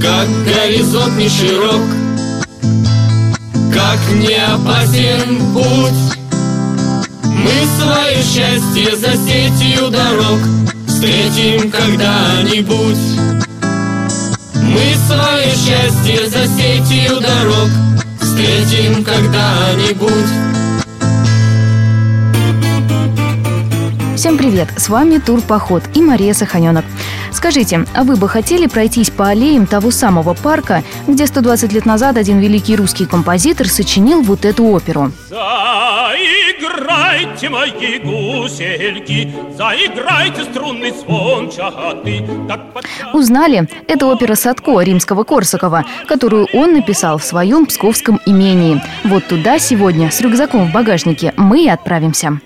Как горизонт не широк Как не опасен путь. Мы свое счастье за сетью дорог Встретим когда-нибудь. Мы свое счастье за сетью дорог Встретим когда-нибудь привет! С вами Турпоход и Мария Саханенок. Скажите, а вы бы хотели пройтись по аллеям того самого парка, где 120 лет назад один великий русский композитор сочинил вот эту оперу? Заиграйте, мои гусельки, заиграйте струнный звон чахоты. Узнали? Это опера Садко римского Корсакова, которую он написал в своем псковском имении. Вот туда сегодня с рюкзаком в багажнике мы и отправимся.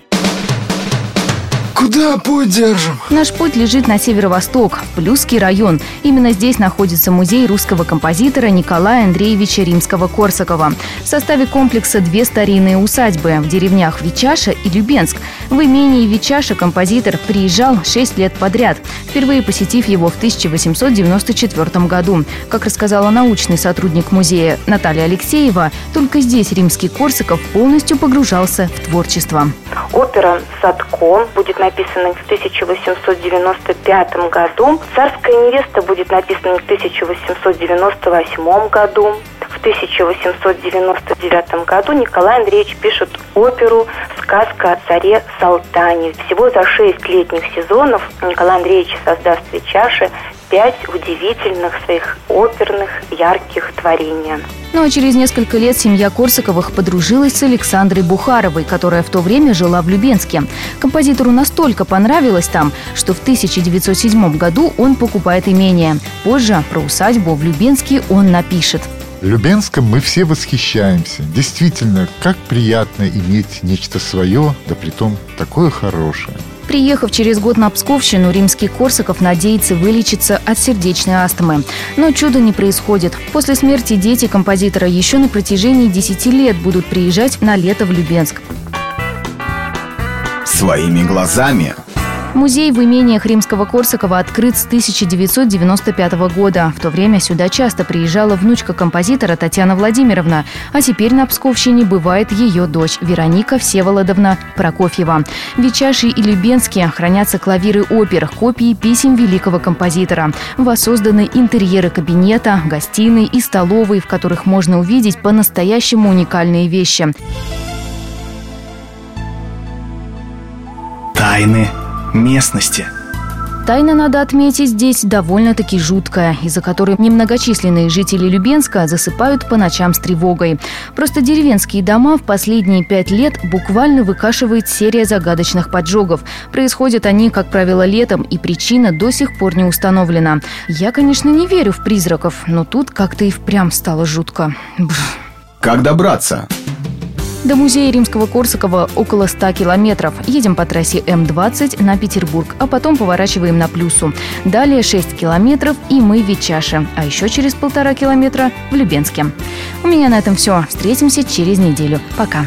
Куда путь держим? Наш путь лежит на северо-восток, в Плюский район. Именно здесь находится музей русского композитора Николая Андреевича Римского-Корсакова. В составе комплекса две старинные усадьбы в деревнях Вичаша и Любенск. В имении Вичаша композитор приезжал 6 лет подряд, впервые посетив его в 1894 году. Как рассказала научный сотрудник музея Наталья Алексеева, только здесь римский Корсаков полностью погружался в творчество. Опера «Садко» будет написана в 1895 году. «Царская невеста» будет написана в 1898 году. В 1899 году Николай Андреевич пишет оперу «Сказка о царе Салтане». Всего за шесть летних сезонов Николай Андреевич создаст в Чаши пять удивительных своих оперных ярких творений. Ну а через несколько лет семья Корсаковых подружилась с Александрой Бухаровой, которая в то время жила в Любенске. Композитору настолько понравилось там, что в 1907 году он покупает имение. Позже про усадьбу в Любенске он напишет. Любенском мы все восхищаемся. Действительно, как приятно иметь нечто свое, да притом такое хорошее. Приехав через год на Псковщину, римский Корсаков надеется вылечиться от сердечной астмы. Но чудо не происходит. После смерти дети композитора еще на протяжении 10 лет будут приезжать на лето в Любенск. Своими глазами Музей в имениях Римского Корсакова открыт с 1995 года. В то время сюда часто приезжала внучка композитора Татьяна Владимировна, а теперь на Псковщине бывает ее дочь Вероника Всеволодовна Прокофьева. В Вичаши и Любенске хранятся клавиры опер, копии писем великого композитора. Воссозданы интерьеры кабинета, гостиной и столовой, в которых можно увидеть по-настоящему уникальные вещи. Тайны местности. Тайна, надо отметить, здесь довольно-таки жуткая, из-за которой немногочисленные жители Любенска засыпают по ночам с тревогой. Просто деревенские дома в последние пять лет буквально выкашивает серия загадочных поджогов. Происходят они, как правило, летом, и причина до сих пор не установлена. Я, конечно, не верю в призраков, но тут как-то и впрямь стало жутко. Бррр. Как добраться? До музея Римского Корсакова около 100 километров. Едем по трассе М-20 на Петербург, а потом поворачиваем на Плюсу. Далее 6 километров и мы в Вичаше, а еще через полтора километра в Любенске. У меня на этом все. Встретимся через неделю. Пока.